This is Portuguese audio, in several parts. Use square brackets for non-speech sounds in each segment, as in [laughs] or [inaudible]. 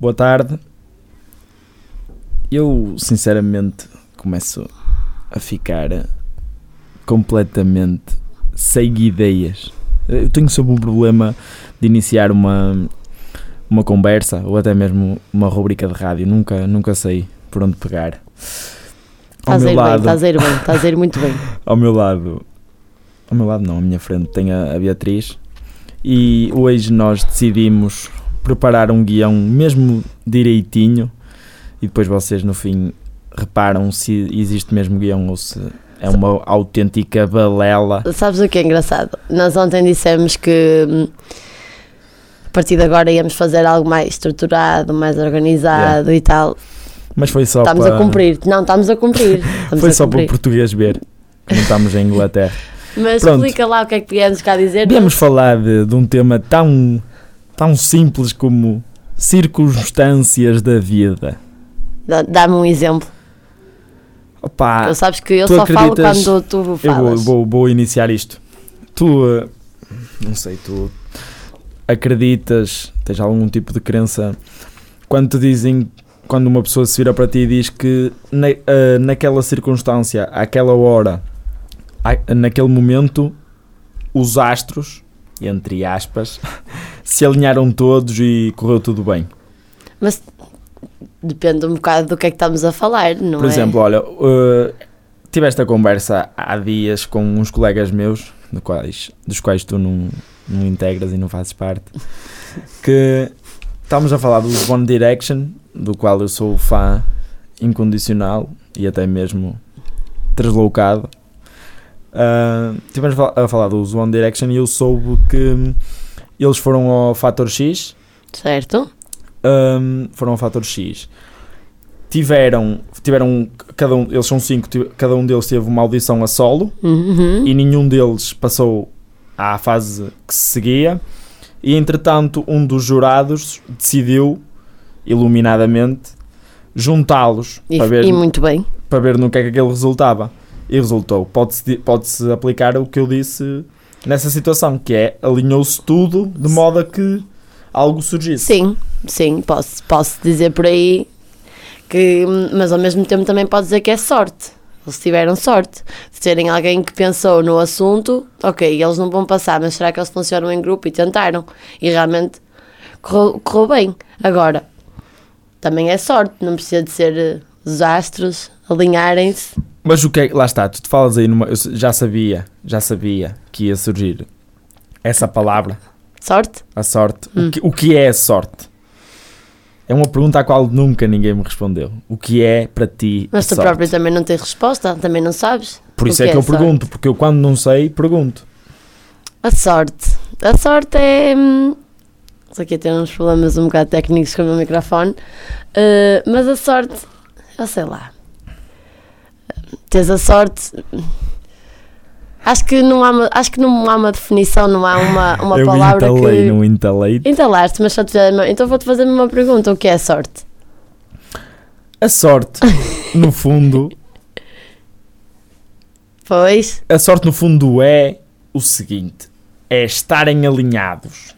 Boa tarde. Eu, sinceramente, começo a ficar completamente sem ideias. Eu tenho sempre um problema de iniciar uma, uma conversa ou até mesmo uma rubrica de rádio. Nunca, nunca sei por onde pegar. Ao Estás a ir bem, lado, estás a ir bem, estás a ir muito bem. [laughs] ao meu lado, ao meu lado não, à minha frente tem a, a Beatriz e hoje nós decidimos preparar um guião mesmo direitinho e depois vocês no fim reparam se existe mesmo guião ou se é uma autêntica balela. Sabes o que é engraçado? Nós ontem dissemos que hum, a partir de agora íamos fazer algo mais estruturado, mais organizado e tal. Mas foi só Estamos para, a cumprir. Não, estamos a cumprir. [laughs] Estamos Foi a só para o cumprir. português ver que não estamos em Inglaterra. [laughs] Mas Pronto. explica lá o que é que viemos cá dizer. Viemos falar de, de um tema tão, tão simples como circunstâncias da vida. Dá- Dá-me um exemplo. Opa, tu sabes que eu só falo quando tu Eu vou, falas. vou, vou iniciar isto. Tu, eh, não sei, tu acreditas, tens algum tipo de crença quando te dizem, quando uma pessoa se vira para ti e diz que na, eh, naquela circunstância, àquela hora, naquele momento, os astros, entre aspas, se alinharam todos e correu tudo bem. Mas depende um bocado do que é que estamos a falar, não Por é? exemplo, olha, uh, tive esta conversa há dias com uns colegas meus, do quais, dos quais tu não, não integras e não fazes parte, [laughs] que estávamos a falar do One Direction, do qual eu sou fã incondicional e até mesmo deslocado. Uh, Estivemos a fal- a falar dos One Direction e eu soube que eles foram ao Fator X Certo? um, foram ao fator X. Tiveram, tiveram cada um, eles são cinco, cada um deles teve uma audição a solo Uhum. e nenhum deles passou à fase que se seguia. E entretanto, um dos jurados decidiu, iluminadamente, juntá-los E, para ver, e muito bem. para ver no que é que aquele resultava. E resultou. Pode-se di- pode-se aplicar o que eu disse nessa situação, que é alinhou-se tudo de modo a que algo surgisse. Sim, sim, posso, posso dizer por aí que, mas ao mesmo tempo também pode dizer que é sorte. Eles tiveram sorte de terem alguém que pensou no assunto, ok, eles não vão passar, mas será que eles funcionam em grupo e tentaram? E realmente correu, correu bem. Agora, também é sorte, não precisa de ser eh, os astros alinharem-se. Mas o que é, lá está, tu te falas aí numa, eu já sabia, já sabia que ia surgir essa palavra, Sorte? a sorte. Hum. O, que, o que é a sorte? É uma pergunta à qual nunca ninguém me respondeu. O que é para ti Mas tu sorte? próprio também não tens resposta, também não sabes. Por isso que é que é eu sorte? pergunto, porque eu quando não sei, pergunto. A sorte. A sorte é. Só aqui tem uns problemas um bocado técnicos com o meu microfone. Uh, mas a sorte. Eu sei lá. Tens a sorte. Acho que não há uma, acho que não há uma definição, não há uma, uma eu palavra entalei, que. não entalei. Entalaste, mas só te Então vou-te fazer uma pergunta: o que é sorte? A sorte, no fundo, [laughs] Pois. a sorte no fundo é o seguinte: é estarem alinhados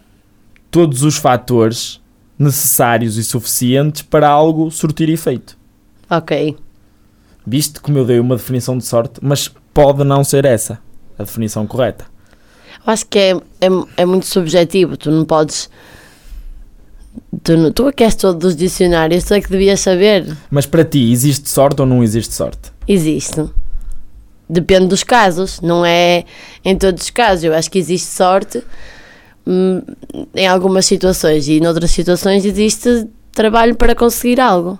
todos os fatores necessários e suficientes para algo surtir efeito. Ok. Viste como eu dei uma definição de sorte, mas pode não ser essa a definição correta. Eu acho que é, é, é muito subjetivo. Tu não podes. Tu, não- tu é que és todo dos dicionários, tu é que devias saber. Mas para ti, existe sorte ou não existe sorte? Existe. Depende dos casos, não é em todos os casos. Eu acho que existe sorte hum, em algumas situações e noutras situações existe trabalho para conseguir algo.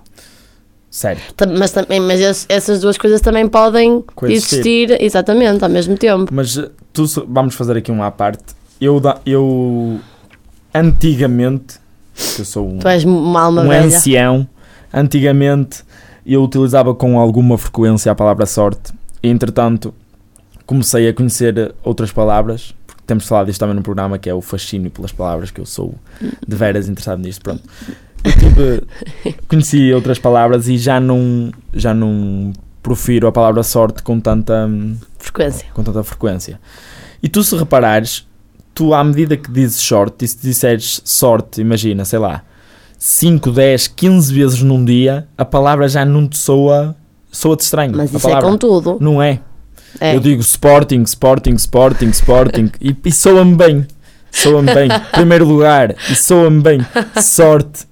Certo. Mas, também, mas es- essas duas coisas também podem Coexistir. existir exatamente ao mesmo tempo. Mas eh, tu, vamos fazer aqui uma à parte. Eu, eu antigamente, eu sou um, um velha. ancião, antigamente eu utilizava com alguma frequência a palavra sorte. E, entretanto, comecei a conhecer outras palavras, porque temos falado disto também no programa, que é o fascínio pelas palavras, que eu sou de veras interessado nisto. Pronto. Tive, conheci outras palavras e já não, já não profiro a palavra sorte com tanta, hum, Frequência. com tanta frequência. E tu, se reparares, tu, à medida que dizes sorte, e se disseres sorte, imagina, sei lá, 5, 10, 15 vezes num dia, a palavra já não te soa, soa-te estranho. Mas a isso é palavra. com tudo. Não é. É. Eu digo Sporting, Sporting, Sporting, Sporting e, e soa-me bem. Soa-me bem. [laughs] Primeiro lugar e soa-me bem. Sorte.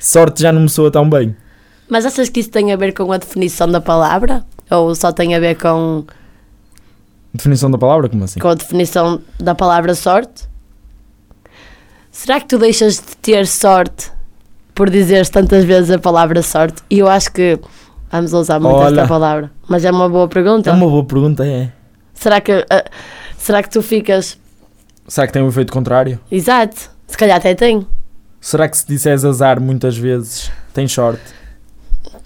Sorte já não me soa tão bem. Mas achas que isso tem a ver com a definição da palavra? Ou só tem a ver com, Definição da palavra, como assim? com a definição da palavra sorte? Será que tu deixas de ter sorte por dizeres tantas vezes a palavra sorte? E eu acho que vamos usar muito Olha. esta palavra. Mas é uma boa pergunta. É uma boa pergunta, é. Será que, ah, será que tu ficas. Será que tem um efeito contrário? Exato, se calhar até tem. Será que se disseres azar muitas vezes, tem sorte?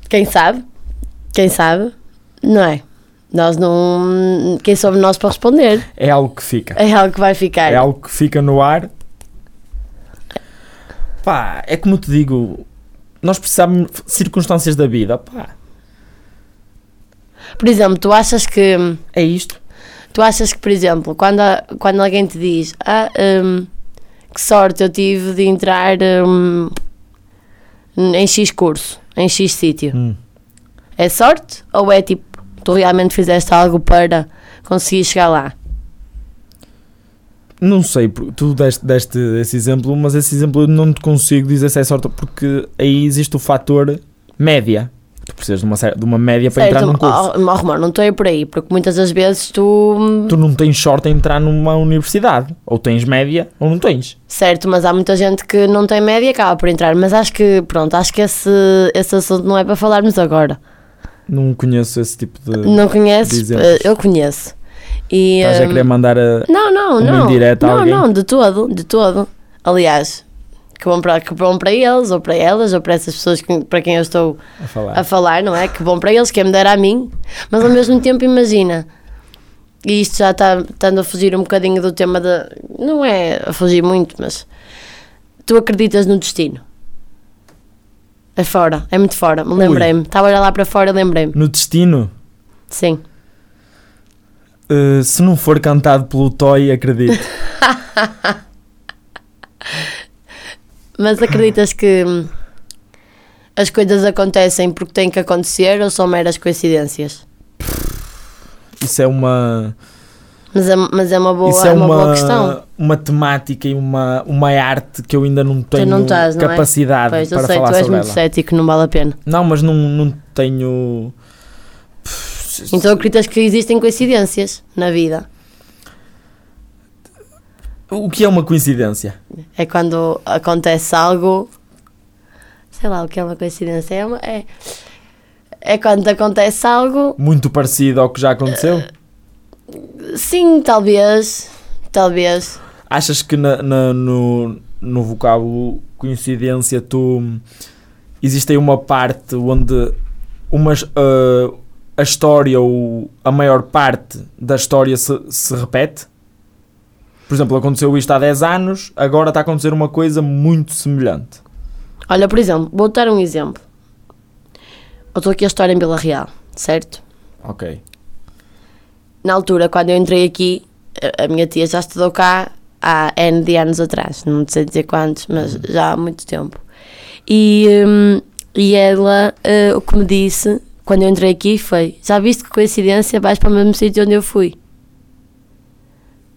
Quem sabe? Quem sabe? Não é? Nós não. Quem somos nós para responder? É algo que fica. É algo que vai ficar. É algo que fica no ar. Pá, é como te digo, nós precisamos de circunstâncias da vida. Pá, Por exemplo, tu achas que. é isto. Tu achas que, por exemplo, quando, quando alguém te diz ah, hum, que sorte eu tive de entrar hum, em X curso, em X sítio, Hum. é sorte ou é tipo tu realmente fizeste algo para conseguir chegar lá? Não sei, tu deste, deste esse exemplo, mas esse exemplo eu não te consigo dizer se é sorte, porque aí existe o fator média. Tu precisas de uma, de uma média para entrar num curso. oh, oh, Romão, não estou aí por aí, porque muitas das vezes tu. hum, Tu não tens sorte em entrar numa universidade. Ou tens média ou não tens. Certo, mas há muita gente que não tem média e acaba por entrar. Mas acho que, pronto, acho que esse, esse assunto não é para falarmos agora. Não conheço esse tipo de. Não conheces? Eh, Eu conheço. E, Estás a hum, querer mandar a. Não, não, uma não. indireta a não, alguém? não, de todo, de todo. Aliás, que bom para, que bom para eles, ou para elas, ou para essas pessoas que- para quem eu estou a falar. a falar, não é? Que bom para eles, quem me dera a mim. Mas ao mesmo tempo, imagina. E isto já está estando a fugir um bocadinho do tema da. Não é a fugir muito, mas. Tu acreditas no destino? É fora, é muito fora. Me lembrei-me. Estava a olhar lá para fora lembrei-me. No destino, Sim. eh, se não for cantado pelo Toy, acredito. [laughs] Mas acreditas que hum, as coisas acontecem porque têm que acontecer ou são meras coincidências? Isso é uma. Mas é, mas é uma boa, isso é é uma, uma, boa questão. uma temática e uma, uma arte que eu ainda não tenho não estás, não é? capacidade Pois, eu para sei, falar tu és sobre muito ela. cético, não vale a pena. Não, mas não, não tenho. Então acreditas que existem coincidências na vida? O que é uma coincidência? É quando acontece algo. Sei lá o que é uma coincidência. É, uma- é, é quando acontece algo. Muito parecido ao que já aconteceu? Sim, talvez. Talvez. Achas que na, na- no, no vocábulo coincidência tu existe aí uma parte onde umas, ah, a história ou a maior parte da história se, se repete? Por exemplo, aconteceu isto há 10 anos, agora está a acontecer uma coisa muito semelhante. Olha, por exemplo, vou dar um exemplo. Eu estou aqui a história em Vila Real, certo? Ok. Na altura, quando eu entrei aqui, a, minha tia já estudou cá há N de anos atrás, não sei dizer quantos, mas já há muito tempo. E, hum, e ela, eh, o que me disse quando eu entrei aqui foi: Já viste que coincidência, vais para o mesmo sítio onde eu fui?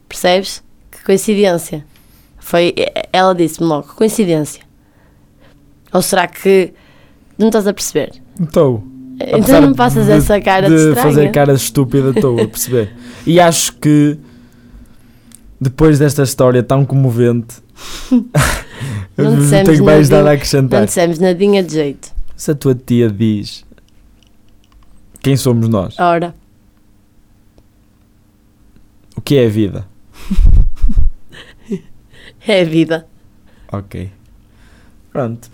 Percebes? Coincidência. Foi, ela disse-me logo: coincidência. Ou será que. Não estás a perceber? Então, Então apesar não passas de- essa cara de, de estranha. fazer cara estúpida, estou a perceber. [laughs] E acho que depois desta história tão comovente, [laughs] Não [laughs] não tenho mais nadinha- nada a Não acrescentar. dissemos nadinha de jeito. Se a tua tia diz quem somos nós, Ora, o que é a vida? É a vida. Ok. Pronto.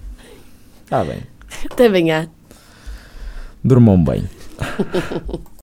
Está bem. Até bem, há. Durmam bem.